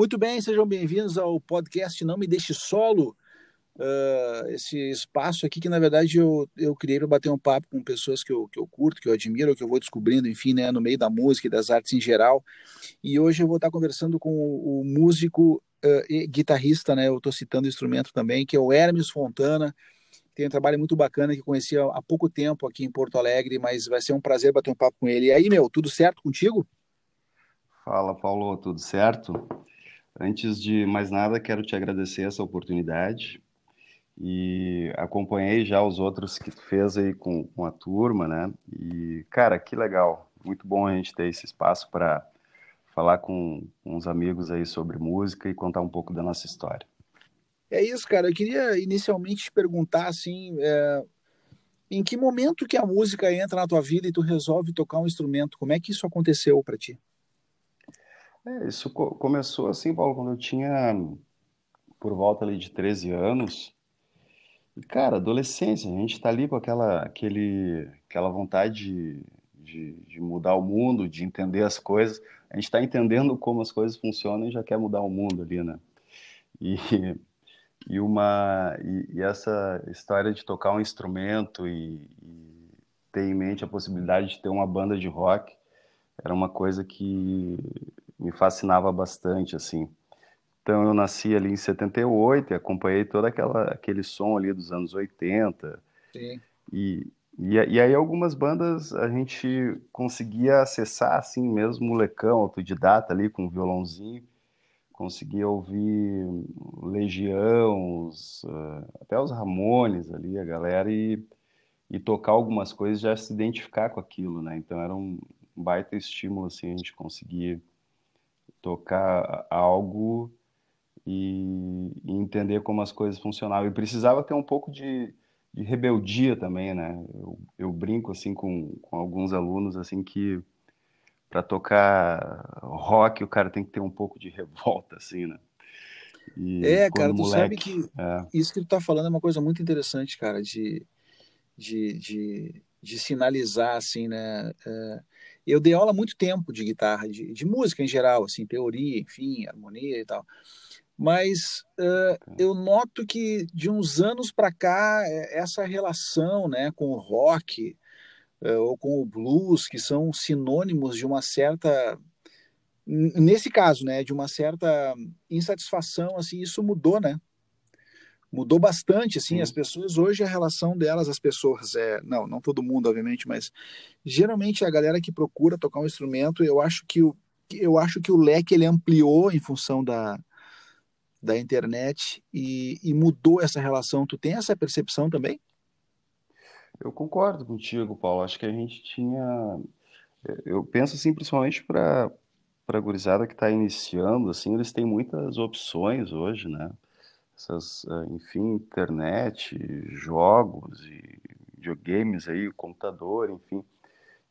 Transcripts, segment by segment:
Muito bem, sejam bem-vindos ao podcast Não Me Deixe Solo. Uh, esse espaço aqui que, na verdade, eu, eu criei para bater um papo com pessoas que eu, que eu curto, que eu admiro, que eu vou descobrindo, enfim, né, no meio da música e das artes em geral. E hoje eu vou estar conversando com o, o músico uh, e guitarrista, né, eu estou citando o instrumento também, que é o Hermes Fontana. Tem um trabalho muito bacana que conheci há pouco tempo aqui em Porto Alegre, mas vai ser um prazer bater um papo com ele. E aí, meu, tudo certo contigo? Fala, Paulo, tudo certo? Antes de mais nada, quero te agradecer essa oportunidade e acompanhei já os outros que tu fez aí com, com a turma, né? E, cara, que legal, muito bom a gente ter esse espaço para falar com, uns amigos aí sobre música e contar um pouco da nossa história. É isso, cara. Eu queria inicialmente te perguntar, assim, é... em que momento que a música entra na tua vida e tu resolve tocar um instrumento? Como é que isso aconteceu para ti? É, isso co começou assim, Paulo, quando eu tinha por volta ali de 13 anos. E, cara, adolescência, a gente tá ali com aquela, aquele, aquela vontade de, de, de mudar o mundo, de entender as coisas. A gente está entendendo como as coisas funcionam e já quer mudar o mundo ali, né? E, e uma e, e essa história de tocar um instrumento e, e ter em mente a possibilidade de ter uma banda de rock era uma coisa que me fascinava bastante, assim. Então eu nasci ali em 78 e acompanhei todo aquela, aquele som ali dos anos 80. Sim. E, e, e, aí algumas bandas a gente conseguia acessar assim mesmo, molecão, autodidata ali com um violãozinho. Conseguia ouvir Legião, os, uh, até os Ramones ali, a galera, e, e tocar algumas coisas, já se identificar com aquilo, né? Então era um baita estímulo, assim, a gente conseguir tocar algo e, e, entender como as coisas funcionavam. E precisava ter um pouco de, de rebeldia também, né? Eu, eu, brinco assim com, com alguns alunos assim que para tocar rock o cara tem que ter um pouco de revolta, assim, né? E é, cara, tu moleque, sabe que é... isso que tu tá falando é uma coisa muito interessante, cara, de, de, de, de sinalizar, assim, né? É, eu dei aula há muito tempo de guitarra, de, de música em geral, assim, teoria, enfim, harmonia e tal. Mas uh, eu noto que de uns anos para cá, é, essa relação né, com o rock uh, ou com o blues, que são sinônimos de uma certa nesse caso, né, de uma certa insatisfação, assim, isso mudou, né? Mudou bastante, assim, Sim. as pessoas, hoje a relação delas, as pessoas, é, não, não todo mundo, obviamente, mas geralmente a galera que procura tocar um instrumento, eu acho que o, eu acho que o leque ele ampliou em função da, da internet e, e mudou essa relação. Tu tem essa percepção também? Eu concordo contigo, Paulo. Acho que a gente tinha. Eu penso assim, principalmente para para a gurizada que está iniciando, assim, eles têm muitas opções hoje, né? Essas, eh, enfim, internet, jogos e videogames aí, computador, enfim.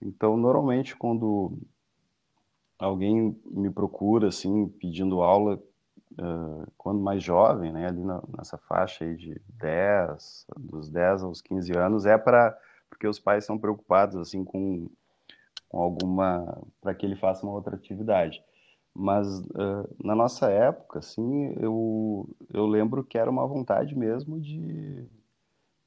Então, normalmente quando alguém me procura assim pedindo aula uh, quando mais jovem, né, ali na, nessa faixa aí de 10, dos 10 aos 15 anos, é para porque os pais são preocupados assim com, com alguma para que ele faça uma outra atividade. Mas uh, na nossa época, assim, eu, eu lembro que era uma vontade mesmo de,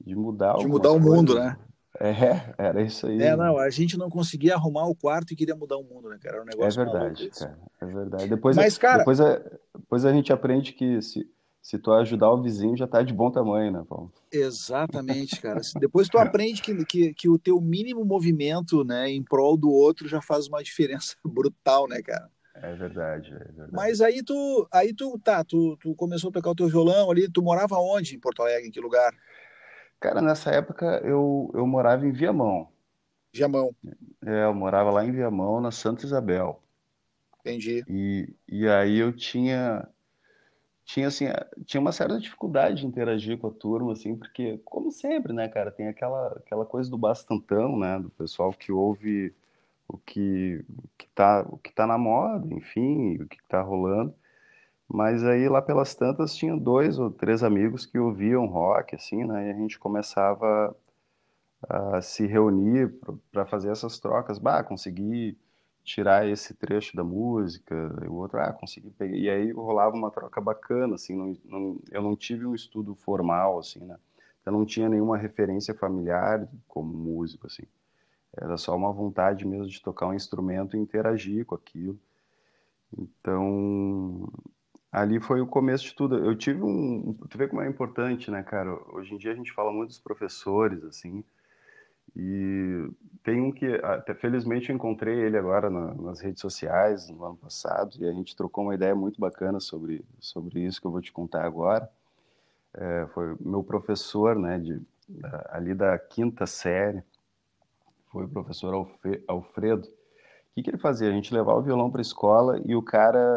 de mudar De mudar o coisas. mundo, né? É, era isso aí. É, não, a gente não conseguia arrumar o quarto e queria mudar o mundo, né, cara? Era um negócio É verdade, cara. É verdade. Depois, Mas, cara... depois, a, depois a gente aprende que se, se tu ajudar o vizinho já tá de bom tamanho, né, Paulo? Exatamente, cara. Depois tu aprende que, que, que o teu mínimo movimento, né, em prol do outro já faz uma diferença brutal, né, cara? É verdade, é verdade. Mas aí tu, aí tu, tá, tu, tu começou a tocar o teu violão ali, tu morava onde em Porto Alegre, em que lugar? Cara, nessa época eu, eu morava em Viamão. Viamão. É, eu morava lá em Viamão, na Santa Isabel. Entendi. E, e aí eu tinha, tinha, assim, tinha uma certa dificuldade de interagir com a turma, assim, porque, como sempre, né, cara, tem aquela, aquela coisa do bastantão, né, do pessoal que ouve o que o que tá o que tá na moda, enfim, o que está rolando. Mas aí lá pelas tantas tinha dois ou três amigos que ouviam rock, assim, né? E a gente começava a se reunir para fazer essas trocas. Bah, consegui tirar esse trecho da música, e o outro, ah, consegui pegar. E aí rolava uma troca bacana, assim, não, não, eu não tive um estudo formal, assim, né? Eu não tinha nenhuma referência familiar como músico, assim. Era só uma vontade mesmo de tocar um instrumento e interagir com aquilo. Então, ali foi o começo de tudo. Eu tive um. Tu vê como é importante, né, cara? Hoje em dia a gente fala muito dos professores, assim. E tem um que, até felizmente, eu encontrei ele agora na, nas redes sociais no ano passado e a gente trocou uma ideia muito bacana sobre, sobre isso que eu vou te contar agora. É, foi meu professor, né, de, ali da quinta série, foi o professor Alfredo. O que, que ele fazia? A gente levava o violão para a escola e o cara,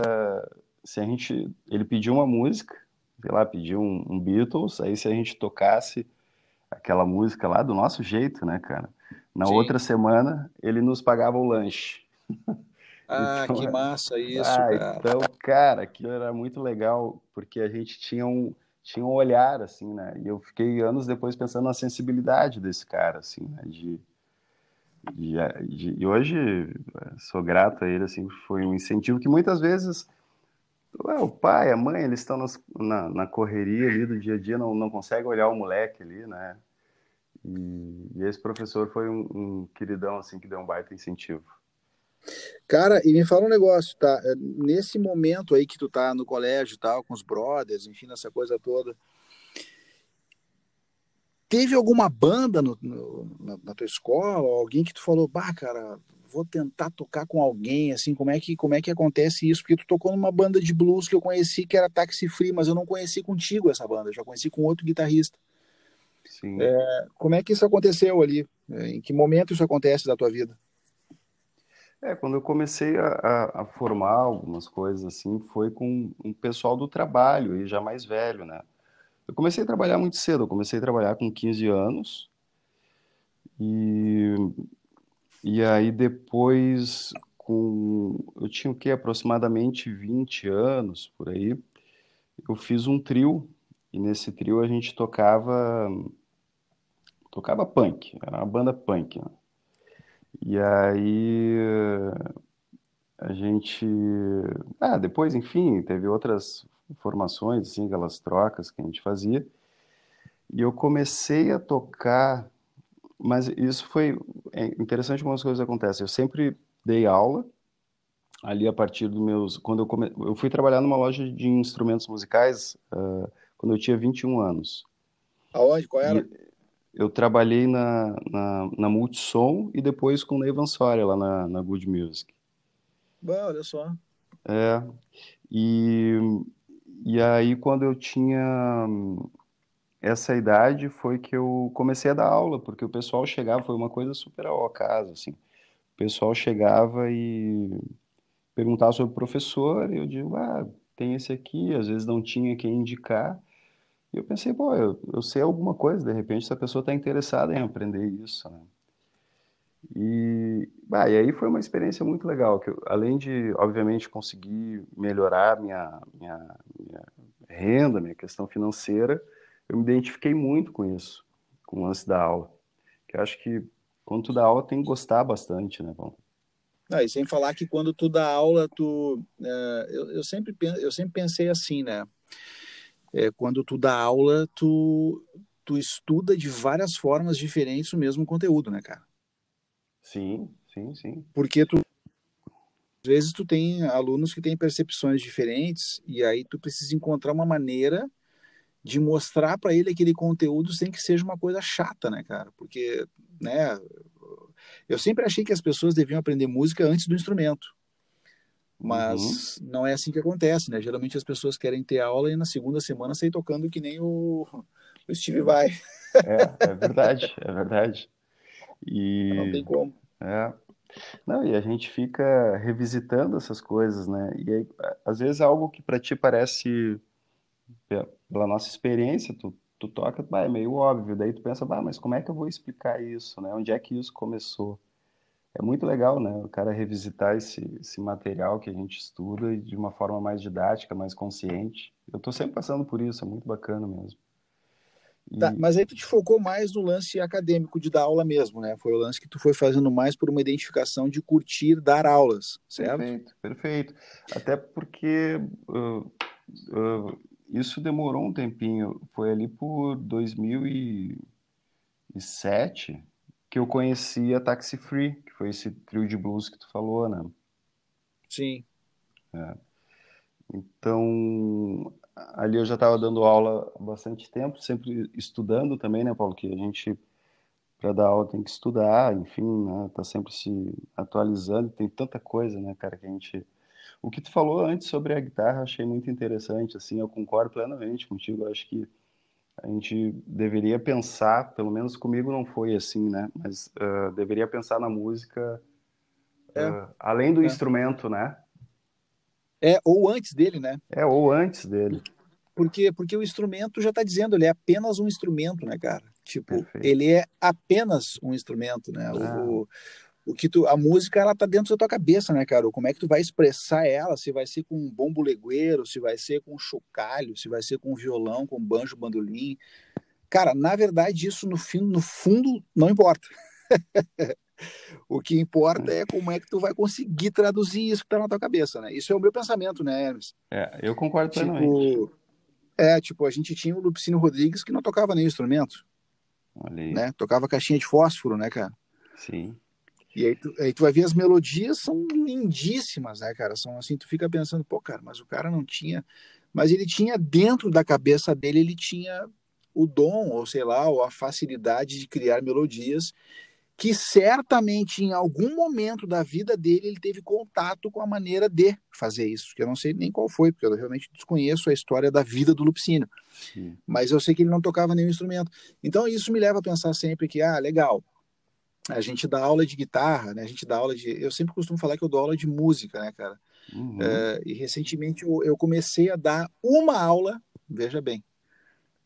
se a gente, ele pediu uma música, sei lá, pediu um, um Beatles, aí se a gente tocasse aquela música lá do nosso jeito, né, cara? Na Sim. outra semana, ele nos pagava o lanche. Ah, então, que massa isso, ah, cara. Então, cara, aquilo era muito legal, porque a gente tinha um, tinha um olhar, assim, né? E eu fiquei anos depois pensando na sensibilidade desse cara, assim, né? De, de, de, e hoje sou grato a ele, assim, foi um incentivo que muitas vezes Ué, o pai, a mãe, eles estão nos, na, na, correria ali do dia a dia, não, não conseguem olhar o moleque ali, né? E, e esse professor foi um, um, queridão, assim, que deu um baita incentivo. Cara, e me fala um negócio, tá? É, nesse momento aí que tu tá no colégio e tal, com os brothers, enfim, nessa coisa toda, teve alguma banda no, no, na, na, tua escola, alguém que tu falou, bah, cara, vou tentar tocar com alguém, assim, como é que como é que acontece isso? Porque tu tocou numa banda de blues que eu conheci que era Taxi Free, mas eu não conheci contigo essa banda, já conheci com outro guitarrista. Sim. É, como é que isso aconteceu ali? É, em que momento isso acontece da tua vida? É, quando eu comecei a, a, a formar algumas coisas assim, foi com um pessoal do trabalho, e já mais velho, né? Eu comecei a trabalhar muito cedo, eu comecei a trabalhar com 15 anos, e e aí depois, com eu tinha o que aproximadamente 20 anos por aí, eu fiz um trio e nesse trio a gente tocava tocava punk, era uma banda punk. Né? E aí a gente, ah, depois, enfim, teve outras formações, assim, aquelas trocas que a gente fazia. E eu comecei a tocar mas isso foi é interessante como as coisas acontecem. Eu sempre dei aula ali a partir dos meus quando eu come... eu fui trabalhar numa loja de instrumentos musicais uh, quando eu tinha 21 anos. Aonde? Qual era? E eu trabalhei na, na, na Multissom e depois com o Ney Soria lá na, na Good Music. Bom, olha só. É. E, e aí quando eu tinha essa idade foi que eu comecei a dar aula, porque o pessoal chegava, foi uma coisa super ao acaso, assim. O pessoal chegava e perguntava sobre o professor, e eu digo, ah, tem esse aqui, às vezes não tinha quem indicar. E eu pensei, pô, eu, eu sei alguma coisa, de repente essa pessoa está interessada em aprender isso, né? E, bah, e aí foi uma experiência muito legal, que eu, além de, obviamente, conseguir melhorar minha, minha, minha renda, minha questão financeira, eu me identifiquei muito com isso, com o lance da aula. Que eu acho que quando tu dá aula tem que gostar bastante, né, Paulo? Ah, e sem falar que quando tu dá aula, tu, é, eu, eu, sempre, eu sempre pensei assim, né? É, quando tu dá aula, tu, tu estuda de várias formas diferentes o mesmo conteúdo, né, cara? Sim, sim, sim. Porque tu às vezes tu tem alunos que têm percepções diferentes e aí tu precisa encontrar uma maneira de mostrar para ele aquele conteúdo sem que seja uma coisa chata, né, cara? Porque, né, eu sempre achei que as pessoas deviam aprender música antes do instrumento. Mas uhum. não é assim que acontece, né? Geralmente as pessoas querem ter aula e na segunda semana sair tocando que nem o, o Steve Vai. É, é verdade, é verdade. E... Não tem como. É. Não, e a gente fica revisitando essas coisas, né? E aí, às vezes algo que para ti parece pela nossa experiência, tu, tu toca, bah, é meio óbvio, daí tu pensa, bah, mas como é que eu vou explicar isso, né? Onde é que isso começou? É muito legal, né? O cara revisitar esse, esse material que a gente estuda de uma forma mais didática, mais consciente. Eu estou sempre passando por isso, é muito bacana mesmo. Tá, mas aí tu te focou mais no lance acadêmico de dar aula mesmo, né? Foi o lance que tu foi fazendo mais por uma identificação de curtir dar aulas, certo? Perfeito, perfeito. Até porque uh, uh, isso demorou um tempinho. Foi ali por 2007 que eu conheci a Taxi Free, que foi esse trio de blues que tu falou, né? Sim. É. Então, ali eu já estava dando aula há bastante tempo, sempre estudando também, né, Paulo? Que a gente, para dar aula, tem que estudar, enfim, né? Tá sempre se atualizando, tem tanta coisa, né, cara, que a gente. O que tu falou antes sobre a guitarra, achei muito interessante, assim, eu concordo plenamente contigo, acho que a gente deveria pensar, pelo menos comigo não foi assim, né, mas uh, deveria pensar na música é. uh, além do é. instrumento, né? É, ou antes dele, né? É, ou antes dele. Porque, porque o instrumento já está dizendo, ele é apenas um instrumento, né, cara? Tipo, Perfeito. ele é apenas um instrumento, né? Ah. O, o que tu, a música, ela tá dentro da tua cabeça, né, cara? Como é que tu vai expressar ela? Se vai ser com um bombo legueiro, se vai ser com um chocalho, se vai ser com um violão, com um banjo, bandolim. Cara, na verdade, isso no, fim, no fundo não importa. O que importa é como é que tu vai conseguir traduzir isso que tá na tua cabeça, né? Isso é o meu pensamento, né, Hermes? É, eu concordo tipo, plenamente. É, tipo, a gente tinha o Lupicínio Rodrigues que não tocava nem instrumento. Né? Tocava caixinha de fósforo, né, cara? Sim. E aí tu, aí tu vai ver as melodias são lindíssimas, né, cara? São assim, tu fica pensando, pô, cara, mas o cara não tinha. Mas ele tinha dentro da cabeça dele, ele tinha o dom, ou sei lá, ou a facilidade de criar melodias que certamente em algum momento da vida dele ele teve contato com a maneira de fazer isso, que eu não sei nem qual foi, porque eu realmente desconheço a história da vida do Lupicínio. Sim. Mas eu sei que ele não tocava nenhum instrumento. Então isso me leva a pensar sempre que, ah, legal, a gente dá aula de guitarra, né? A gente dá aula de. Eu sempre costumo falar que eu dou aula de música, né, cara? Uhum. É, e recentemente eu, eu comecei a dar uma aula, veja bem,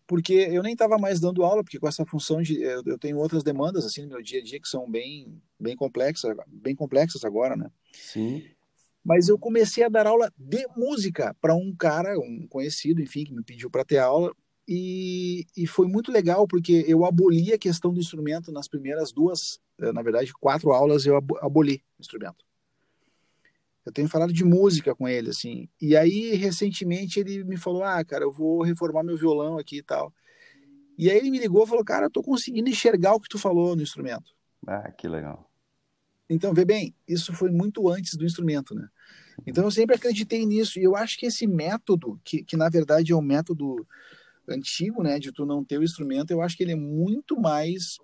porque eu nem estava mais dando aula, porque com essa função de eu, tenho outras demandas assim no meu dia a dia que são bem bem complexas, bem complexas agora, né? Sim. Mas eu comecei a dar aula de música para um cara, um conhecido, enfim, que me pediu para ter aula e, e foi muito legal porque eu aboli a questão do instrumento nas primeiras duas, eh, na verdade, quatro aulas eu aboli o instrumento. Eu tenho falado de música com ele, assim. E aí, recentemente, ele me falou: Ah, cara, eu vou reformar meu violão aqui e tal. E aí ele me ligou e falou: Cara, eu tô conseguindo enxergar o que tu falou no instrumento. Ah, que legal. Então, vê bem, isso foi muito antes do instrumento, né? Então eu sempre acreditei nisso. E eu acho que esse método, que, que na verdade é um método antigo, né, de tu não ter o instrumento, eu acho que ele é muito mais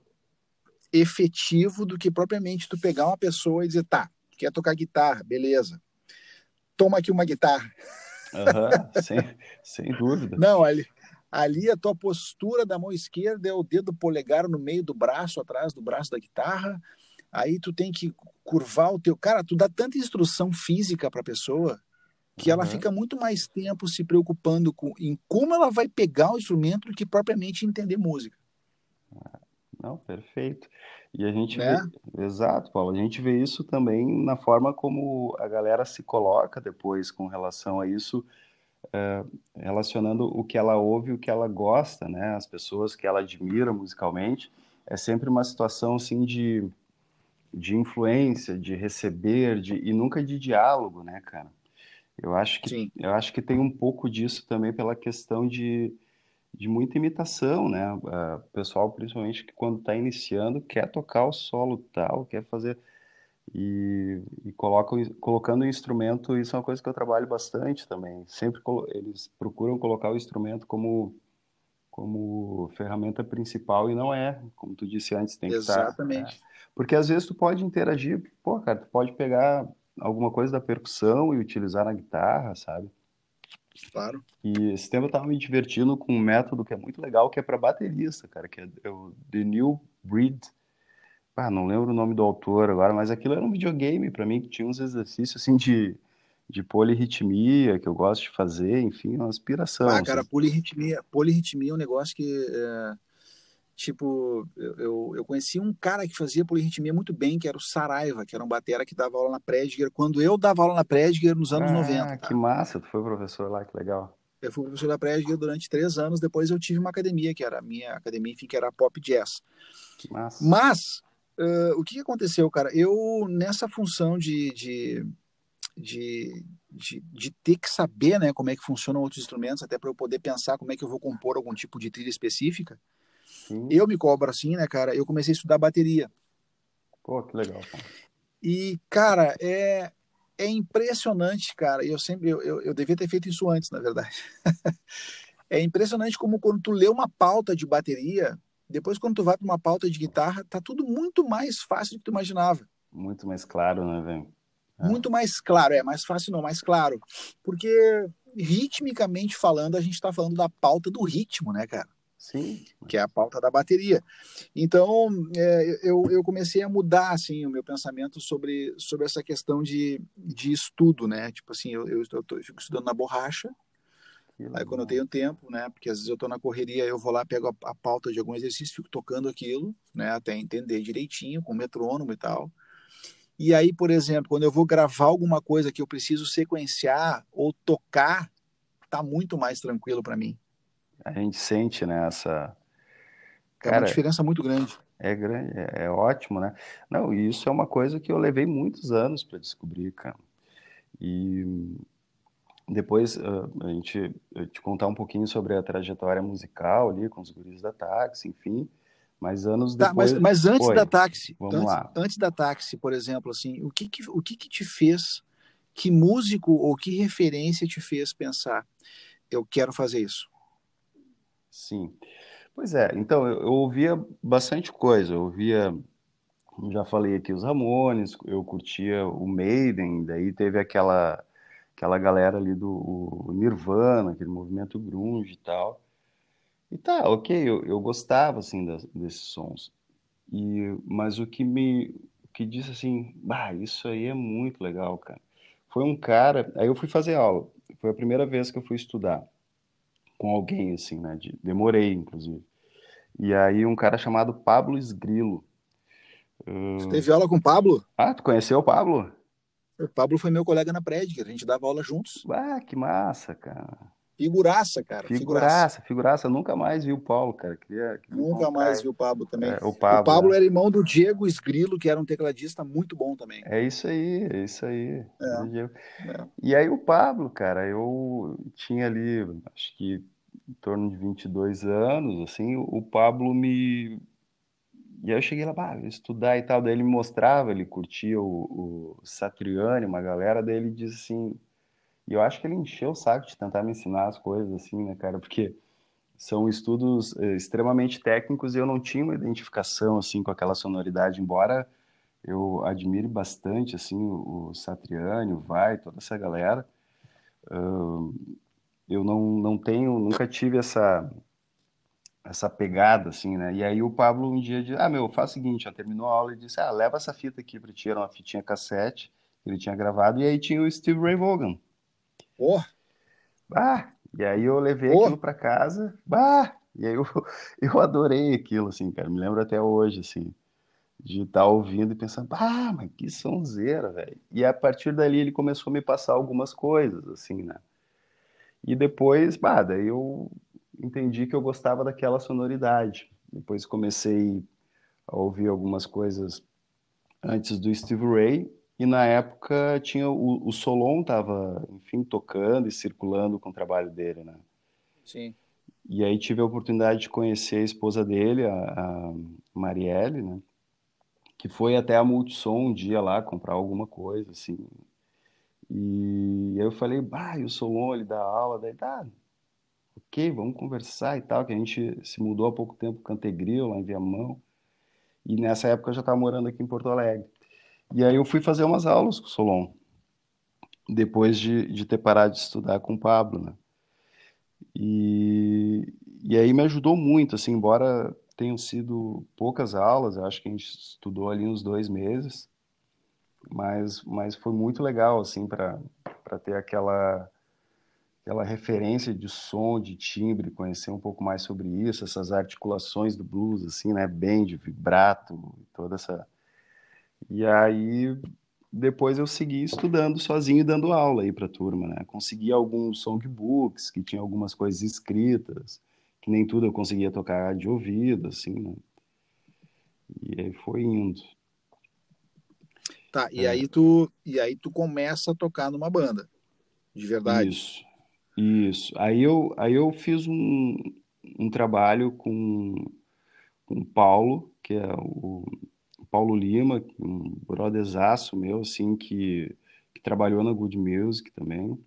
efetivo do que propriamente tu pegar uma pessoa e dizer, tá, quer tocar guitarra, beleza. Toma aqui uma guitarra. Uhum, sem, sem dúvida. Não, ali, ali a tua postura da mão esquerda é o dedo polegar no meio do braço, atrás do braço da guitarra. Aí tu tem que curvar o teu. Cara, tu dá tanta instrução física para a pessoa que uhum. ela fica muito mais tempo se preocupando com em como ela vai pegar o instrumento do que propriamente entender música. Não, perfeito. E a gente né? vê, exato, Paulo, a gente vê isso também na forma como a galera se coloca depois com relação a isso, é, relacionando o que ela ouve, o que ela gosta, né? As pessoas que ela admira musicalmente, é sempre uma situação assim de, de influência, de receber, de, e nunca de diálogo, né, cara? Eu acho que Sim. eu acho que tem um pouco disso também pela questão de de muita imitação, né? O pessoal, principalmente que quando está iniciando, quer tocar o solo tal, quer fazer e, e coloca, colocando o instrumento, isso é uma coisa que eu trabalho bastante também. Sempre eles procuram colocar o instrumento como como ferramenta principal e não é, como tu disse antes, tem que estar. Exatamente. Tá, Porque às vezes tu pode interagir, pô, cara, tu pode pegar alguma coisa da percussão e utilizar na guitarra, sabe? Claro. E esse tempo eu tava me divertindo com um método que é muito legal, que é para baterista, cara, que é, é o The New Breed. Ah, não lembro o nome do autor agora, mas aquilo era um videogame para mim, que tinha uns exercícios assim de, de polirritmia, que eu gosto de fazer, enfim, uma inspiração. Ah, cara, assim. polirritmia, polirritmia é um negócio que é, Tipo, eu, eu conheci um cara que fazia polirritmia muito bem, que era o Saraiva, que era um batera que dava aula na Prediger, quando eu dava aula na Prediger nos anos ah, 90. Que massa, tu foi professor lá, que legal. Eu fui professor da Prediger durante três anos. Depois eu tive uma academia, que era a minha academia, enfim, que era a Pop Jazz. Mas, uh, o que aconteceu, cara? Eu, nessa função de, de, de, de, de, ter que saber né, como é que funcionam outros instrumentos, até para eu poder pensar como é que eu vou compor algum tipo de trilha específica, Sim. eu me cobro assim, né, cara? Eu comecei a estudar bateria. Pô, que legal. E, cara, é, é impressionante, cara. Eu sempre, eu, eu, eu devia ter feito isso antes, na verdade. é impressionante como quando tu lê uma pauta de bateria, depois quando tu vai para uma pauta de guitarra, tá tudo muito mais fácil do que tu imaginava. Muito mais claro, né, velho? É. Muito mais claro, é mais fácil não, mais claro. Porque ritmicamente falando, a gente está falando da pauta do ritmo, né, cara? Sim. Que é a pauta da bateria. Então, é, eu, eu comecei a mudar, assim, o meu pensamento sobre, sobre essa questão de, de estudo, né? Tipo assim, eu, eu, eu, tô, eu fico estudando na borracha, Aí quando eu tenho tempo, né? Porque às vezes eu estou na correria, eu vou lá, pego a, a, pauta de algum exercício, fico tocando aquilo, né? Até entender direitinho, com metrônomo e tal. E aí, por exemplo, quando eu vou gravar alguma coisa que eu preciso sequenciar ou tocar, tá muito mais tranquilo para mim a gente sente, né, essa... Cara, é uma diferença muito grande. É grande, é, é ótimo, né? Não, isso é uma coisa que eu levei muitos anos para descobrir, cara. E depois uh, a gente te contar um pouquinho sobre a trajetória musical ali com os guris da táxi, enfim. Mas anos tá, depois. Mas, mas antes Oi, da táxi, vamos antes, lá. antes da táxi, por exemplo, assim, o que, que o que, que te fez, que músico ou que referência te fez pensar, eu quero fazer isso? Sim. Pois é, então eu, eu ouvia bastante coisa. Eu ouvia, já falei aqui, os Ramones, eu curtia o Maiden, daí teve aquela aquela galera ali do Nirvana, aquele movimento grunge e tal. E tá, ok, eu, eu gostava assim das, desses sons. E mas o que me que disse assim, bah, isso aí é muito legal, cara. Foi um cara, aí eu fui fazer aula. Foi a primeira vez que eu fui estudar com alguém, assim, né? De, demorei, inclusive. E aí um cara chamado Pablo Esgrilo. Você teve aula com o Pablo? Ah, tu conheceu o Pablo? O Pablo foi meu colega na prédica, a gente dava aula juntos. Ah, que massa, cara. Figuraça, cara. Figuraça, figuraça. Nunca mais vi o Paulo, cara. Queria, queria Nunca mais vi o Pablo também. É, o Pablo, o Pablo é. era irmão do Diego Esgrilo, que era um tecladista muito bom também. É isso aí, é isso aí. É. É. E aí o Pablo, cara, eu tinha ali, acho que em torno de 22 anos, assim, o Pablo me... E aí eu cheguei lá, ah, estudar e tal, daí ele me mostrava, ele curtia o, o Satriani, uma galera, daí ele disse assim e eu acho que ele encheu o saco de tentar me ensinar as coisas assim, né, cara? Porque são estudos eh, extremamente técnicos e eu não tinha uma identificação assim com aquela sonoridade, embora eu admire bastante assim o, Satriani, o Vai, toda essa galera. Eu não, não tenho, nunca tive essa essa pegada assim, né? E aí o Pablo um dia disse: "Ah, meu, faz o seguinte, terminou a aula e disse: "Ah, leva essa fita aqui para ti, era uma fitinha cassete que ele tinha gravado e aí tinha o Steve Ray Vaughan. Oh. Bah, e aí eu levei oh. aquilo para casa, bah, e aí eu, eu adorei aquilo, assim, cara, me lembro até hoje, assim, de estar tá ouvindo e pensando, ah, mas que sonzeira, velho. E a partir dali ele começou a me passar algumas coisas, assim, né. E depois, bah, daí eu entendi que eu gostava daquela sonoridade. Depois comecei a ouvir algumas coisas antes do Steve Ray e na época tinha o, o Solon estava, enfim, tocando e circulando com o trabalho dele, né? Sim. E aí tive a oportunidade de conhecer a esposa dele, a, a Marielle, né? Que foi até a Multissom um dia lá comprar alguma coisa, assim. E eu falei, bah, e o Solon, ele dá aula, daí tá, ok, vamos conversar e tal, que a gente se mudou há pouco tempo Cantegril, lá em Viamão. E nessa época eu já estava morando aqui em Porto Alegre. E aí eu fui fazer umas aulas com o Solon, depois de, de ter parado de estudar com o Pablo, né? E, e aí me ajudou muito, assim, embora tenham sido poucas aulas, acho que a gente estudou ali uns dois meses, mas, mas foi muito legal, assim, para ter aquela, aquela referência de som, de timbre, conhecer um pouco mais sobre isso, essas articulações do blues, assim, né, bend, vibrato, toda essa e aí depois eu segui estudando sozinho e dando aula aí para a turma, né? Consegui alguns songbooks que tinham algumas coisas escritas, que nem tudo eu conseguia tocar de ouvido, assim, né? E aí foi indo. Tá, e é. aí tu e aí tu começa a tocar numa banda, de verdade. Isso. Isso. Aí eu aí eu fiz um, um trabalho com com o Paulo, que é o Paulo Lima, um brotherzaço meu, assim, que, que trabalhou na Good Music também,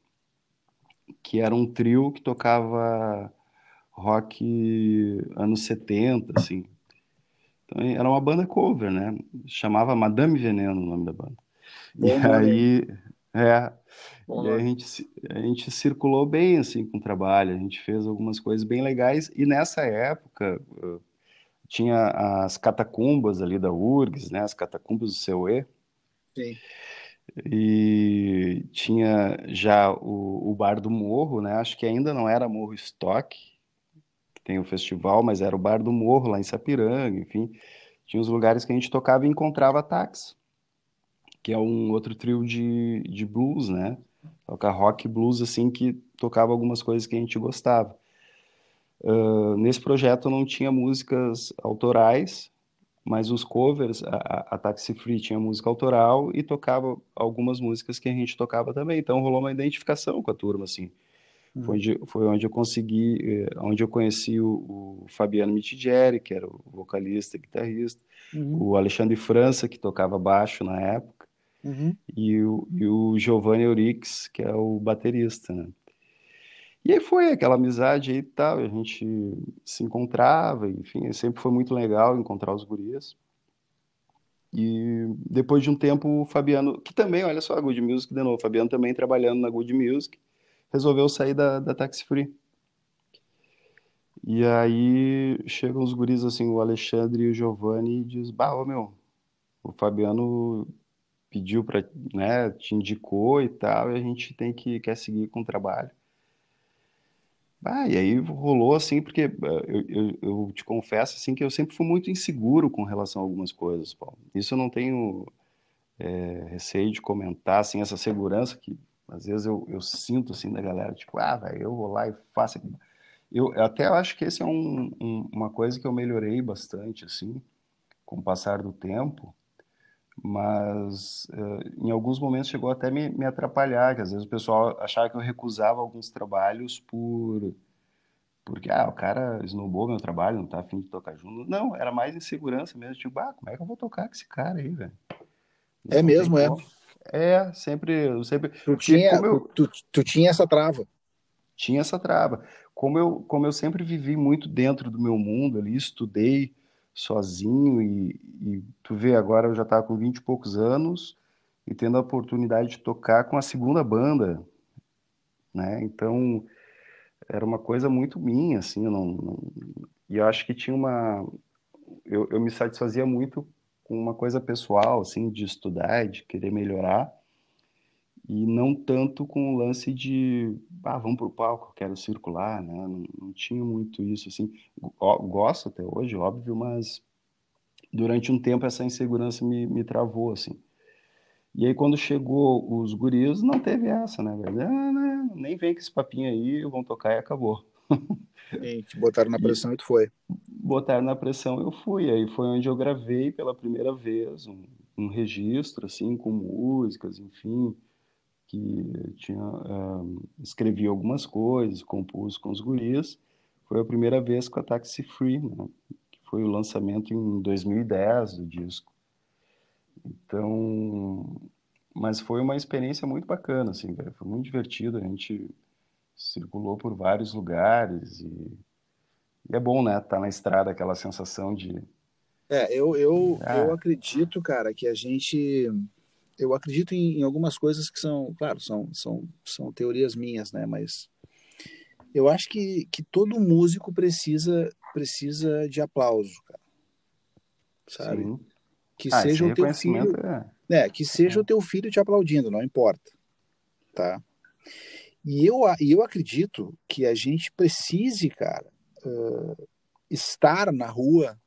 que era um trio que tocava rock anos 70, assim. Então, era uma banda cover, né? Chamava Madame Veneno o nome da banda. Bom, e aí, é, e a gente, a gente circulou bem, assim, com o trabalho. A gente fez algumas coisas bem legais. E nessa época, tinha as catacumbas ali da URGS, né, as catacumbas do CEUE. Sim. E tinha já o, o Bar do Morro, né, acho que ainda não era Morro Stock, que tem o festival, mas era o Bar do Morro lá em Sapiranga, enfim. Tinha os lugares que a gente tocava e encontrava táxi, que é um outro trio de, de blues, né, toca rock blues, assim, que tocava algumas coisas que a gente gostava. Uh, nesse projeto não tinha músicas autorais, mas os covers, a, a Taxi Free tinha música autoral e tocava algumas músicas que a gente tocava também. Então rolou uma identificação com a turma, assim. Uhum. Foi, onde, foi onde eu consegui, eh, onde eu conheci o, o Fabiano Mitidieri, que era o vocalista e guitarrista, uhum. o Alexandre França, que tocava baixo na época, uhum. e, o, e o Giovanni Eurix, que é o baterista, né? E aí foi aquela amizade aí e tal, a gente se encontrava, enfim, sempre foi muito legal encontrar os gurias. E depois de um tempo, o Fabiano, que também, olha só, a Good Music de novo, o Fabiano também trabalhando na Good Music, resolveu sair da, da Taxi Free. E aí chegam os guris, assim, o Alexandre e o Giovanni, e diz, bah, ô meu, o Fabiano pediu para, né, te indicou e tal, e a gente tem que, quer seguir com o trabalho. Ah, e aí rolou assim, porque eh, eu, eu, eu, te confesso assim que eu sempre fui muito inseguro com relação a algumas coisas, Paulo. Isso eu não tenho é, receio de comentar, assim, essa segurança que às vezes eu, eu sinto assim da galera, tipo, ah, velho, eu vou lá e faço. Eu, até acho que esse é um, um, uma coisa que eu melhorei bastante, assim, com o passar do tempo, mas uh, em alguns momentos chegou até me, me atrapalhar, que às vezes o pessoal achava que eu recusava alguns trabalhos por porque ah, o cara esnobou meu trabalho, não tá afim de tocar junto. Não, era mais insegurança mesmo, tipo, ah, como é que eu vou tocar com esse cara aí, velho? É mesmo, é. É, sempre, sempre. Tu tinha, eu... tu, tu tinha essa trava. Tinha essa trava. Como eu, como eu sempre vivi muito dentro do meu mundo ali, estudei, sozinho e, e tu vê agora eu já estava com 20 e poucos anos e tendo a oportunidade de tocar com a segunda banda, né? Então era uma coisa muito minha, assim, eu não, não... e eu acho que tinha uma, eu, eu me satisfazia muito com uma coisa pessoal, assim, de estudar, de querer melhorar e não tanto com o lance de, ah, vamos pro palco, quero circular, né? Não, não tinha muito isso, assim. Gosto até hoje, óbvio, mas durante um tempo essa insegurança me, me travou, assim. E aí quando chegou os guris, não teve essa, né? Ah, né? Nem vem com esse papinho aí, vão tocar e acabou. E te botaram na pressão e, e tu foi. Botaram na pressão eu fui. Aí foi onde eu gravei pela primeira vez um, um registro, assim, com músicas, enfim que tinha uh, escrevi algumas coisas, compus com os gurias. Foi a primeira vez com a Taxi Free, né? que foi o lançamento em 2010 do disco. Então, mas foi uma experiência muito bacana, assim, foi muito divertido. A gente circulou por vários lugares e, e é bom, né? Tá na estrada aquela sensação de. É, eu, eu, ah. eu acredito, cara, que a gente eu acredito em, em, algumas coisas que são, claro, são, são, são teorias minhas, né? Mas eu acho que, que todo músico precisa precisa de aplauso, cara. Sabe? Sim. Que ah, seja o teu filho, é... é que seja é. o teu filho te aplaudindo, não importa, tá? E eu, eu acredito que a gente precise, cara, uh, estar na rua,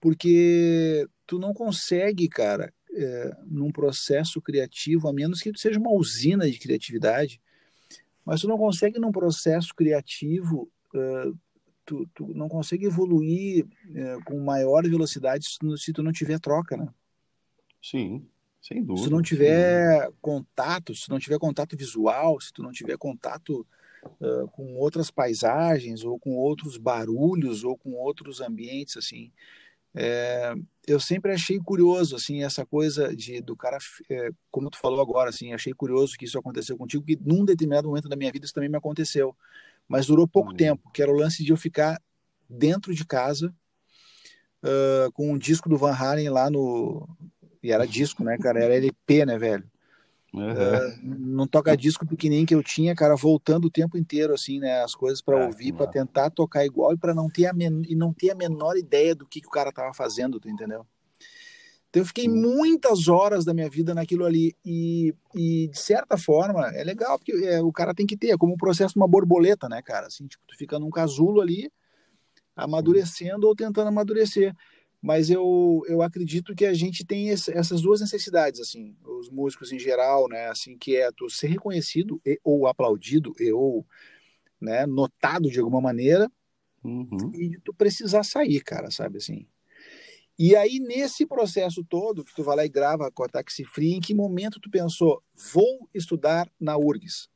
porque tu não consegue, cara, é, num processo criativo, a menos que seja uma usina de criatividade, mas tu não consegue num processo criativo, uh, tu, tu, não consegue evoluir uh, com maior velocidade se tu, se tu não tiver troca, né? Sim, sem dúvida. Se não tiver contato, se não tiver contato visual, se tu não tiver contato uh, com outras paisagens ou com outros barulhos ou com outros ambientes assim, é, eu sempre achei curioso assim essa coisa de do cara é, como tu falou agora assim achei curioso que isso aconteceu contigo que num determinado momento da minha vida isso também me aconteceu. Mas durou pouco uhum. tempo que era o lance de eu ficar dentro de casa uh, com um disco do Van Halen lá no e era disco né cara? Era LP né velho Uhum. Uh, não toca disco pequenininho que eu tinha, cara, voltando o tempo inteiro, assim, né? As coisas para é, ouvir, para tentar tocar igual e para não ter a men e não ter a menor ideia do que, que o cara tava fazendo, tu entendeu? Então eu fiquei muitas horas da minha vida naquilo ali e, e de certa forma é legal porque é, o cara tem que ter, é como o processo de uma borboleta, né, cara? Assim, tipo, tu fica num casulo ali amadurecendo ou tentando amadurecer mas eu, eu acredito que a gente tem esse, essas duas necessidades, assim, os músicos em geral, né, assim, que é tu ser reconhecido e, ou aplaudido e, ou né, notado de alguma maneira uhum. e tu precisar sair, cara, sabe, assim. E aí, nesse processo todo, que tu vai lá e grava com a Taxi Free, em que momento tu pensou, vou estudar na URGS?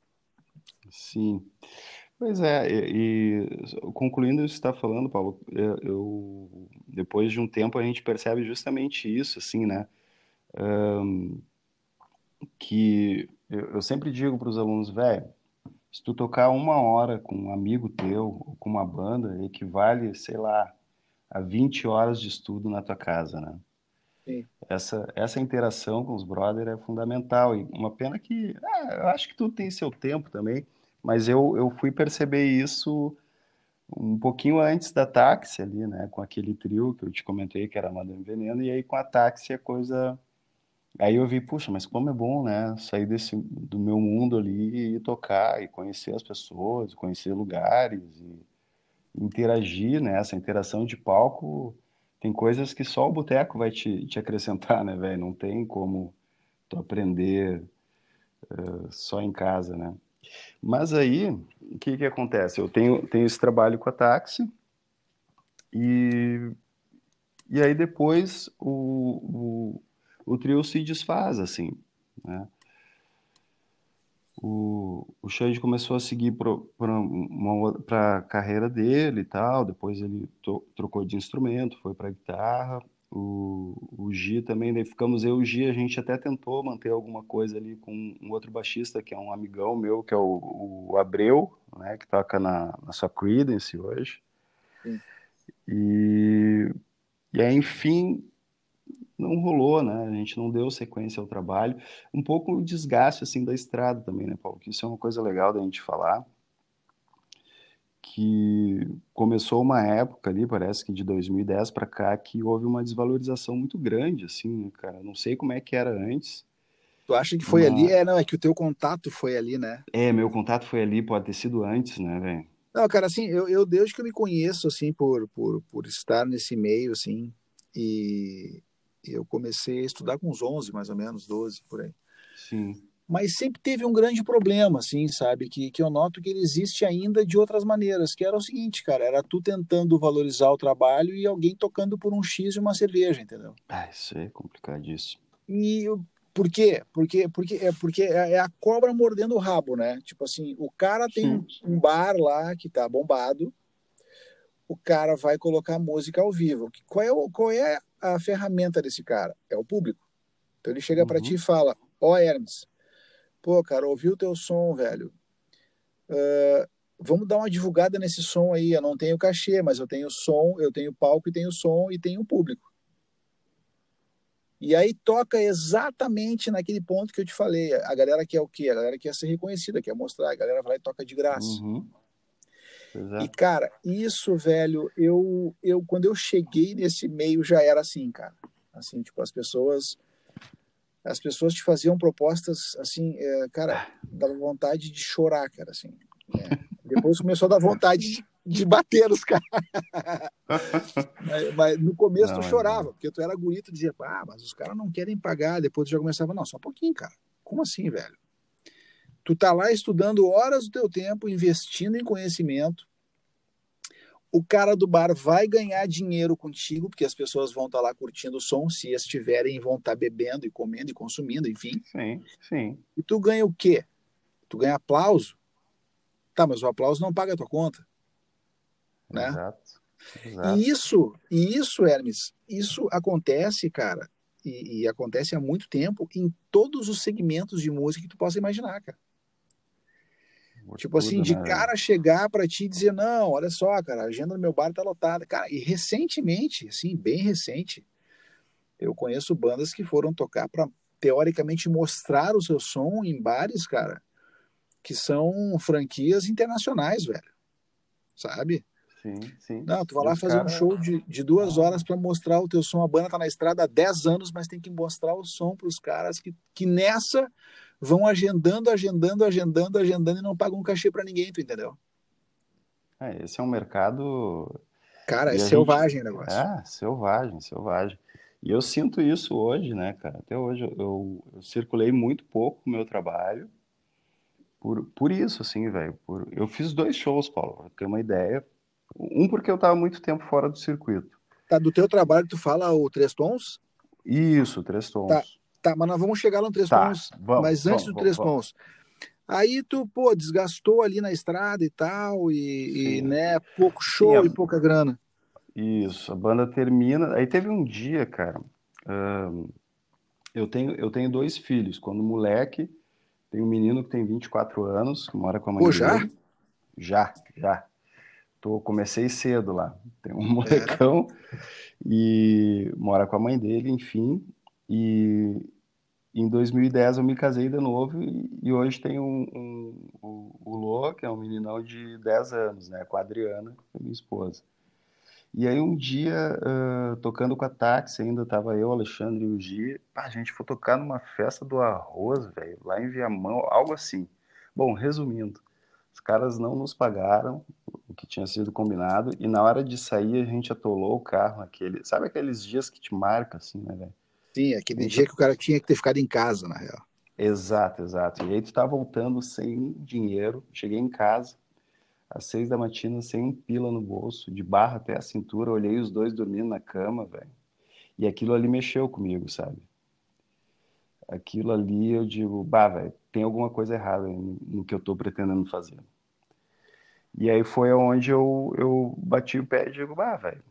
Sim. Pois é, e, e concluindo isso que você está falando, Paulo, eu, eu, depois de um tempo a gente percebe justamente isso, assim, né? Um, que eu, eu, sempre digo para os alunos, velho, se tu tocar uma hora com um amigo teu, ou com uma banda, equivale, sei lá, a 20 horas de estudo na tua casa, né? Sim. Essa, essa interação com os brothers é fundamental. E uma pena que, ah, eu acho que tu tem seu tempo também, mas eu, eu fui perceber isso um pouquinho antes da táxi ali, né? Com aquele trio que eu te comentei que era Madame Veneno, e aí com a táxi a coisa. Aí eu vi, puxa, mas como é bom, né? Sair desse, do meu mundo ali e tocar e conhecer as pessoas, conhecer lugares e interagir, né? Essa interação de palco tem coisas que só o boteco vai te, te acrescentar, né, velho? Não tem como tu aprender uh, só em casa, né? Mas aí, o que, que acontece? Eu tenho, tenho esse trabalho com a táxi e, e aí depois o, o, o trio se desfaz, assim, né? O, o Xande começou a seguir para a carreira dele e tal, depois ele to, trocou de instrumento, foi para guitarra, o, o Gi também, daí ficamos eu e o Gi, a gente até tentou manter alguma coisa ali com um outro baixista, que é um amigão meu, que é o, o Abreu, né, que toca na, na sua Creedence hoje. Sim. E, e aí, enfim, não rolou, né? A gente não deu sequência ao trabalho. Um pouco o desgaste, assim, da estrada também, né, Paulo? Que isso é uma coisa legal da gente falar que começou uma época ali, parece que de 2010 para cá, que houve uma desvalorização muito grande, assim, né, cara. Não sei como é que era antes. Tu acha que foi ali? É, não, é que o teu contato foi ali, né? É, meu contato foi ali, pode ter sido antes, né, velho? Não, cara, assim, eu, eu desde que eu me conheço, assim, por, por, por estar nesse meio, assim, e eu comecei a estudar com uns 11, mais ou menos, 12, por aí. Sim mas sempre teve um grande problema, assim, sabe? Que, que eu noto que ele existe ainda de outras maneiras, que era o seguinte, cara, era tu tentando valorizar o trabalho e alguém tocando por um X e uma cerveja, entendeu? Ah, isso é complicadíssimo. E por quê? Porque, porque, é, porque é, é a cobra mordendo o rabo, né? Tipo assim, o cara tem um, um bar lá que tá bombado, o cara vai colocar música ao vivo. Qual é, o, qual é a ferramenta desse cara? É o público. Então ele chega uhum. para ti e fala: Ó, oh, Hermes, pô, cara, ouvi o teu som, velho. Uh, vamos dar uma divulgada nesse som aí. Eu não tenho cachê, mas eu tenho som, eu tenho palco e tenho som e tenho público. E aí toca exatamente naquele ponto que eu te falei. A galera quer o quê? A galera quer ser reconhecida, quer mostrar. A galera vai lá e toca de graça. Uhum. E, cara, isso, velho, eu, eu quando eu cheguei nesse meio já era assim, cara. Assim, tipo, as pessoas as pessoas te faziam propostas assim, é, cara, dava vontade de chorar, cara, assim. É. Depois começou a dar vontade de de bater os caras. mas, mas, no começo não, tu chorava, não. porque tu era guri, tu dizia, ah, mas os caras não querem pagar. Depois tu já começava, não, só um pouquinho, cara. Como assim, velho? Tu tá lá estudando horas do teu tempo, investindo em conhecimento. O cara do bar vai ganhar dinheiro contigo, porque as pessoas vão estar tá lá curtindo o som, se estiverem, vão estar tá bebendo e comendo e consumindo, enfim. Sim, sim. E tu ganha o quê? Tu ganha aplauso? Tá, mas o aplauso não paga a tua conta. Né? Exato. Exato. E isso, e isso, Hermes, isso acontece, cara, e, e, acontece há muito tempo em todos os segmentos de música que tu possa imaginar, cara. Tipo assim, tudo, assim, de né? cara chegar para ti e dizer, não, olha só, cara, a agenda do meu bar tá lotada. Cara, e recentemente, assim, bem recente, eu conheço bandas que foram tocar para teoricamente mostrar o seu som em bares, cara, que são franquias internacionais, velho. Sabe? Sim, sim. Não, tu vai lá fazer cara... um show de, de duas horas para mostrar o teu som. A banda tá na estrada há 10 anos, mas tem que mostrar o som para os caras que, que nessa vão agendando, agendando, agendando, agendando e não pagam um cachê para ninguém, tu entendeu? É, esse é um mercado. Cara, é selvagem gente... o negócio. É, selvagem, selvagem. E eu sinto isso hoje, né, cara? Até hoje eu, eu, eu circulei muito pouco o meu trabalho por, por isso, assim, velho. Por... Eu fiz dois shows, Paulo, pra ter uma ideia. Um porque eu tava muito tempo fora do circuito. Tá, do teu trabalho tu fala o Três Tons? Isso, Três Tons. Tá, tá mas nós vamos chegar no Três tá, Tons. Vamos, mas antes vamos, do Três vamos, Tons. Aí tu, pô, desgastou ali na estrada e tal, e, e né, pouco show Sim, a... e pouca grana. Isso, a banda termina. Aí teve um dia, cara. eu, tenho, eu tenho dois filhos. Quando moleque, tem um menino que tem 24 anos, que mora com a mãe Pô, já? Dele. Já, já. Tô, comecei cedo lá. Tem um é. molecão é. e mora com a mãe dele, enfim. E em 2010 eu me casei de novo e, hoje tem um, um, o, o Lô, que é um meninão de 10 anos, né? Com a Adriana, que é minha esposa. E aí um dia, uh, tocando com a táxi, ainda tava eu, Alexandre e o Gi, a gente foi tocar numa festa do arroz, velho, lá em Viamão, algo assim. Bom, resumindo, os caras não nos pagaram o que tinha sido combinado e na hora de sair a gente atolou o carro aquele, sabe aqueles dias que te marca assim, né, velho? Sim, aquele dia que o cara tinha que ter ficado em casa, na real. Exato, exato. E aí tu tá voltando sem dinheiro, cheguei em casa, às seis da matina, sem um pila no bolso, de barra até a cintura, olhei os dois dormindo na cama, velho. E aquilo ali mexeu comigo, sabe? Aquilo ali eu digo, bah, velho, tem alguma coisa errada no, no que eu tô pretendendo fazer. E aí foi onde eu, eu bati o pé e digo, bah, velho,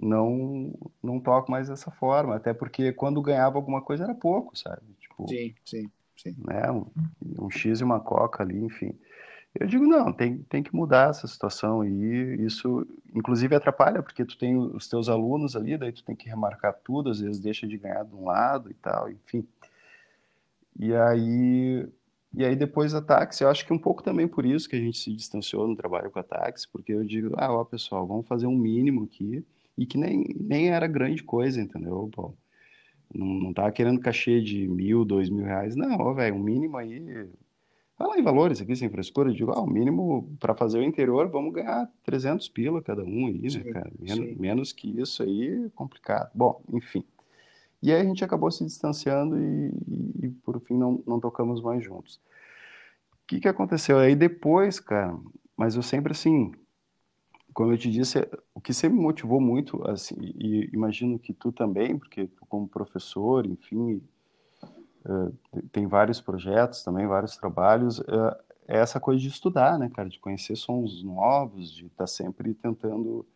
não, não toco mais dessa forma. Até porque quando ganhava alguma coisa era pouco, sabe? Tipo, sim, sim, sim. Né? Um, um X e uma coca ali, enfim. Eu digo, não, tem, tem que mudar essa situação e isso, inclusive, atrapalha, porque tu tem os teus alunos ali, daí tu tem que remarcar tudo, às vezes deixa de ganhar de um lado e tal, enfim. E aí, e aí depois a táxi, eu acho que um pouco também por isso que a gente se distanciou no trabalho com a táxi, porque eu digo, ah, ó, pessoal, vamos fazer um mínimo aqui, e que nem, nem era grande coisa, entendeu, Paulo? Não, não tava querendo cachê de mil, dois mil reais, não, velho, um mínimo aí, Fala em valores aqui, sem frescura, eu digo, ah, o mínimo para fazer o interior, vamos ganhar 300 pila cada um aí, né, sim, né, cara? Men menos que isso aí é complicado. Bom, enfim. E aí a gente acabou se distanciando e, e, e por fim não, não tocamos mais juntos. O que que aconteceu? Aí depois, cara, mas eu sempre assim, como eu te disse, o que sempre me motivou muito, assim, e imagino que tu também, porque como professor, enfim, uh, tem vários projetos também, vários trabalhos, uh, é essa coisa de estudar, né, cara, de conhecer sons novos, de estar tá sempre tentando.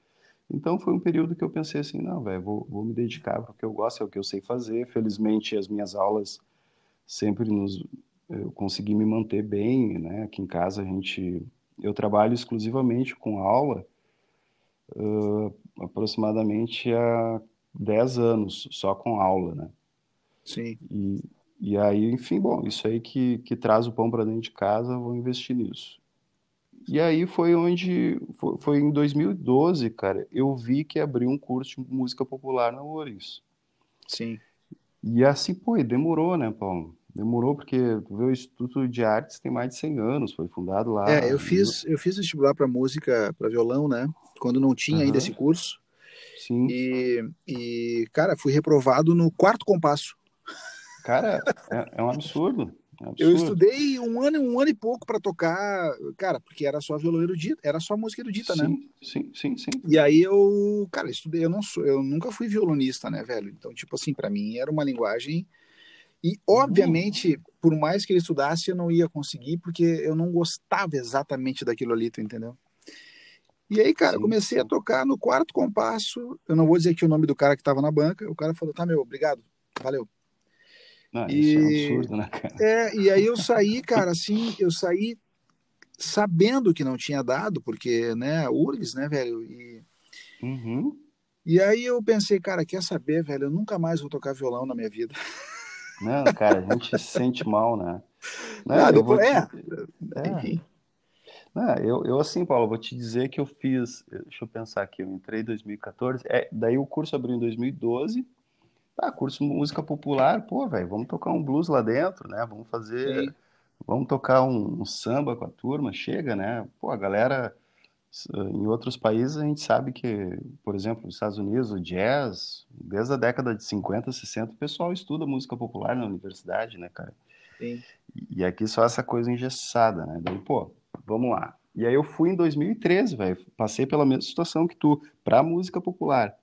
Então foi um período que eu pensei assim, não, velho, vou, vou me dedicar o que eu gosto, é o que eu sei fazer. Felizmente as minhas aulas sempre nos eu consegui me manter bem, né? Aqui em casa a gente eu trabalho exclusivamente com aula uh, aproximadamente há 10 anos só com aula, né? Sim. E, e aí, enfim, bom, isso aí que, que traz o pão para dentro de casa, vou investir nisso. E aí foi onde, foi, foi, em 2012, cara, eu vi que abriu um curso de música popular na URIS. Sim. E assim, pô, e demorou, né, Paulo? Demorou porque o Instituto de Artes tem mais de 100 anos, foi fundado lá. É, eu fiz, eu fiz vestibular para música, para violão, né? Quando não tinha uhum. ainda esse curso. Sim. E, e, cara, fui reprovado no quarto compasso. Cara, é, é um absurdo. É eu estudei um ano, um ano e pouco para tocar, cara, porque era só violão erudito, era só música erudita, sim, né? Sim, sim, sim. E aí eu, cara, estudei, eu não sou, eu nunca fui violonista, né, velho? Então, tipo assim, para mim era uma linguagem e obviamente, por mais que ele estudasse, eu não ia conseguir porque eu não gostava exatamente daquilo ali, tu entendeu? E aí, cara, sim. comecei a tocar no quarto compasso. Eu não vou dizer aqui o nome do cara que estava na banca. O cara falou: "Tá, meu, obrigado. Valeu." Não, e, isso é absurdo, né, cara? É, e aí eu saí, cara, assim, eu saí sabendo que não tinha dado, porque, né, URGS, né, velho? E, uhum. e aí eu pensei, cara, quer saber, velho? Eu nunca mais vou tocar violão na minha vida. Não, cara, a gente se sente mal, né? Não, não depois, te... é. é. Enfim. Não, eu, eu, assim, Paulo, vou te dizer que eu fiz, deixa eu pensar aqui, eu entrei em 2014, é, daí o curso abriu em 2012, ah, curso música popular, pô, velho, vamos tocar um blues lá dentro, né? Vamos fazer, Sim. vamos tocar um, um, samba com a turma, chega, né? Pô, a galera em outros países a gente sabe que, por exemplo, nos Estados Unidos, o jazz, desde a década de 50, 60, o pessoal estuda música popular na universidade, né, cara? Sim. E aqui só essa coisa engessada, né? Daí, pô, vamos lá. E aí eu fui em 2013, velho, passei pela mesma situação que tu, pra música popular.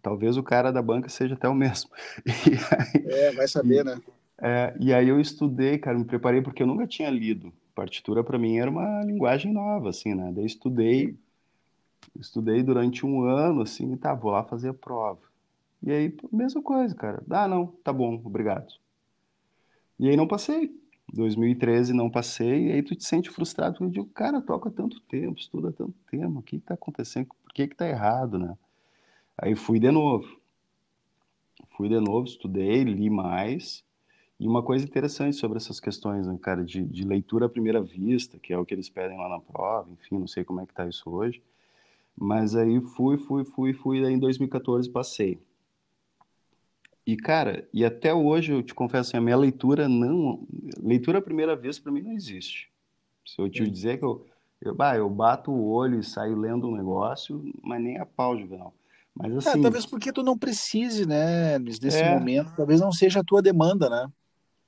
Talvez o cara da banca seja até o mesmo. Aí, é, vai saber, né? É, e aí eu estudei, cara, me preparei porque eu nunca tinha lido. Partitura para mim era uma linguagem nova, assim, né? Daí estudei, estudei durante um ano, assim, e tá, vou lá fazer a prova. E aí, mesma coisa, cara. Ah, não, tá bom, obrigado. E aí não passei. 2013 não passei, e aí tu te sente frustrado, porque eu digo, cara, toca tanto tempo, estuda tanto tempo, o que que tá acontecendo? Por que que tá errado, né? Aí fui de novo. Fui de novo, estudei, li mais. E uma coisa interessante sobre essas questões, né, cara, de, de, leitura à primeira vista, que é o que eles pedem lá na prova, enfim, não sei como é que tá isso hoje. Mas aí fui, fui, fui, fui, aí em 2014 passei. E, cara, e até hoje eu te confesso assim, a minha leitura não. Leitura à primeira vista para mim não existe. Se eu te Sim. dizer que eu, eu, bah, eu bato o olho e saio lendo um negócio, mas nem a pau, Juvenal. Mas é, assim. É, talvez porque tu não precise, né, nesse é... momento, talvez não seja a tua demanda, né?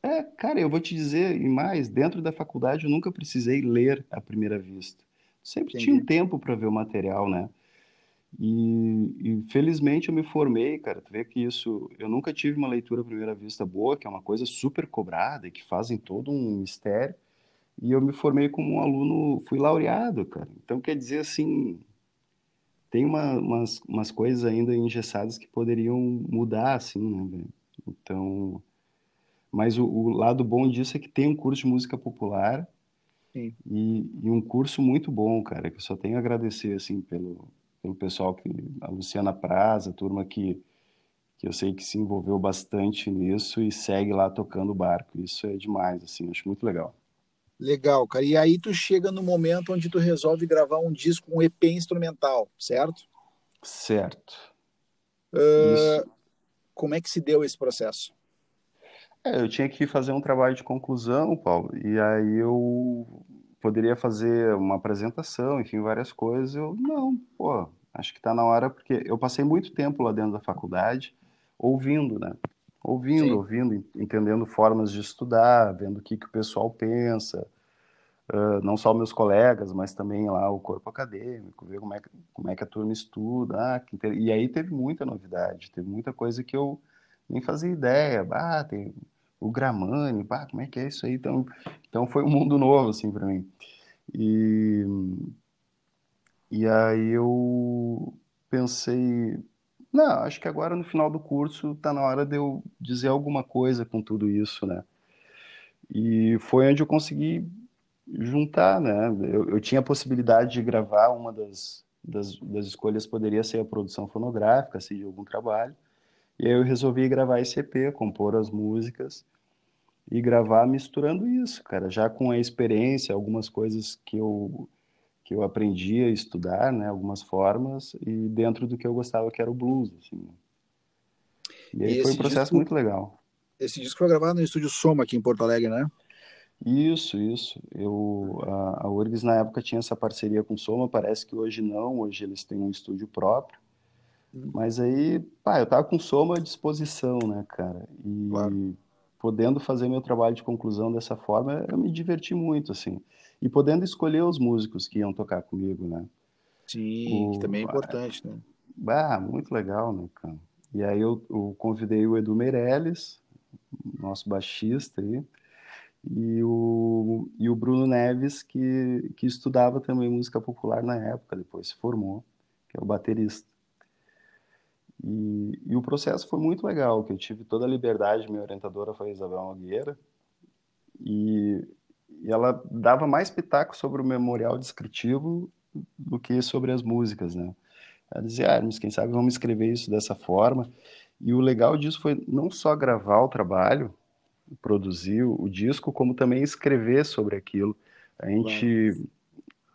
É, cara, eu vou te dizer, e mais, dentro da faculdade eu nunca precisei ler à primeira vista. Sempre Entendi. tinha um tempo para ver o material, né? E, e, felizmente eu me formei, cara. Tu vê que isso. Eu nunca tive uma leitura à primeira vista boa, que é uma coisa super cobrada e que fazem todo um mistério. E eu me formei como um aluno, fui laureado, cara. Então quer dizer assim, tem uma, umas, umas coisas ainda engessadas que poderiam mudar, assim, né, Então, mas o, o, lado bom disso é que tem um curso de música popular e, e, um curso muito bom, cara, que eu só tenho a agradecer, assim, pelo, pelo pessoal, que, a Luciana Praza, a turma que, que eu sei que se envolveu bastante nisso e segue lá tocando o barco. Isso é demais, assim, acho muito legal. Legal, cara. E aí tu chega no momento onde tu resolve gravar um disco, um EP instrumental, certo? Certo. Uh, como é que se deu esse processo? É, eu tinha que fazer um trabalho de conclusão, Paulo, e aí eu poderia fazer uma apresentação, enfim, várias coisas. Eu, não, pô, acho que está na hora, porque eu passei muito tempo lá dentro da faculdade ouvindo, né? ouvindo, Sim. ouvindo, entendendo formas de estudar, vendo o que, que o pessoal pensa, uh, não só meus colegas, mas também lá o corpo acadêmico, ver como é, que, como é que a turma estuda. Ah, inter... E aí teve muita novidade, teve muita coisa que eu nem fazia ideia. Ah, tem o Gramani, bah, como é que é isso aí? Então, então foi um mundo novo, assim, para mim. E, e aí eu pensei, não, acho que agora no final do curso está na hora de eu dizer alguma coisa com tudo isso, né? E foi onde eu consegui juntar, né? Eu, eu tinha a possibilidade de gravar uma das, das, das, escolhas poderia ser a produção fonográfica, assim, de algum trabalho. E aí eu resolvi gravar esse EP, compor as músicas e gravar misturando isso, cara, já com a experiência, algumas coisas que eu que eu aprendi a estudar, né, algumas formas, e dentro do que eu gostava, que era o blues, assim. E aí e foi um processo disco, muito legal. Esse disco foi gravado no estúdio Soma aqui em Porto Alegre, né? Isso, isso. Eu, a, a URGS na época tinha essa parceria com Soma, parece que hoje não, hoje eles têm um estúdio próprio. Mas aí, pá, eu tava com Soma à disposição, né, cara? E claro. podendo fazer meu trabalho de conclusão dessa forma, eu me diverti muito, assim. E podendo escolher os músicos que iam tocar comigo, né? Sim, o, que também é importante, né? Ah, muito legal, né, cara? E aí eu, eu convidei o Edu Meirelles, nosso baixista aí, e o, e o Bruno Neves, que, que estudava também música popular na época, depois se formou, que é o baterista. E, e o processo foi muito legal, que eu tive toda a liberdade, minha orientadora foi a Isabel Nogueira, e, e ela dava mais pitaco sobre o memorial descritivo do que sobre as músicas, né? Ela dizia, ah, mas quem sabe vamos escrever isso dessa forma. E o legal disso foi não só gravar o trabalho, produzir o disco, como também escrever sobre aquilo. A gente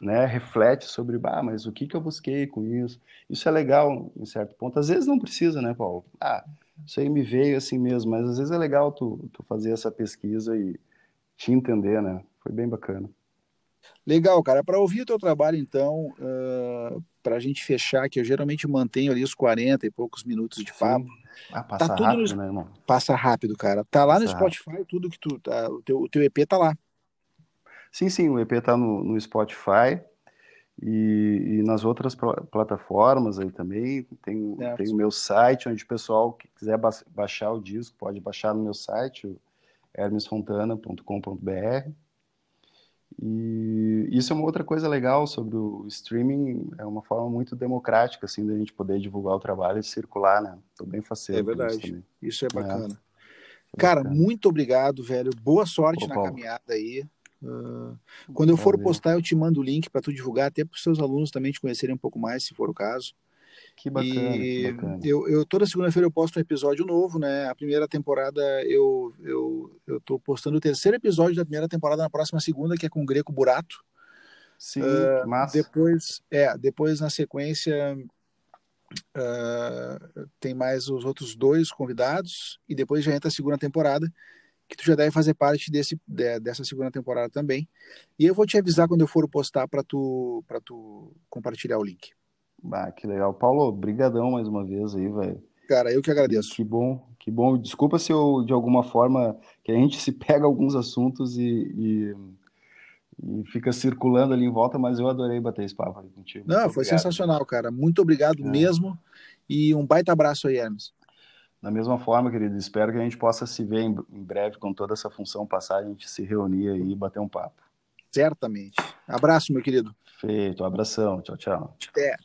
né, reflete sobre, ah, mas o que, que eu busquei com isso? Isso é legal em certo ponto. Às vezes não precisa, né, Paulo? Ah, isso aí me veio assim mesmo, mas às vezes é legal tu, tu fazer essa pesquisa e te entender, né? Foi bem bacana. Legal, cara. Para ouvir o teu trabalho, então, uh, para a gente fechar, que eu geralmente mantenho ali os 40 e poucos minutos de papo. Ah, passa tá rápido, no... né, irmão? Passa rápido, cara. Tá lá passa no Spotify, rápido. tudo que tu. Tá, o, teu, o teu EP tá lá. Sim, sim, o EP tá no, no Spotify e, e, nas outras plataformas aí também. Tem, tem o meu site, onde o pessoal que quiser ba baixar o disco pode baixar no meu site, hermesfontana.com.br. E isso é uma outra coisa legal sobre o streaming, é uma forma muito democrática, assim, da gente poder divulgar o trabalho e circular, né? Tô bem faceiro. É verdade, isso, é bacana. É. Cara, bacana. muito obrigado, velho. Boa sorte Ô, na caminhada aí. Uh, quando eu for postar, eu te mando o link para tu divulgar, até para os seus alunos também te conhecerem um pouco mais, se for o caso. Que bacana, e que bacana. Eu, eu, toda segunda-feira eu posto um episódio novo, né? A primeira temporada eu, eu, eu tô postando o terceiro episódio da primeira temporada na próxima segunda, que é com o Greco Burato. Sim, uh, massa. Depois, é, depois na sequência uh, tem mais os outros dois convidados e depois já entra a segunda temporada, que tu já deve fazer parte desse, de, dessa segunda temporada também. E eu vou te avisar quando eu for postar para tu, tu compartilhar o link. Ah, que legal. Paulo, brigadão mais uma vez aí, velho. Cara, eu que agradeço. Que bom, que bom. Desculpa se eu, de alguma forma, que a gente se pega alguns assuntos e, e, e fica circulando ali em volta, mas eu adorei bater esse papo contigo. Não, Muito foi obrigado. sensacional, cara. Muito obrigado é. mesmo. E um baita abraço aí, Hermes. Da mesma forma, querido, espero que a gente possa se ver em breve com toda essa função passar, a gente se reunir aí e bater um papo. Certamente. Abraço, meu querido. Feito, abração. Tchau, tchau. Até.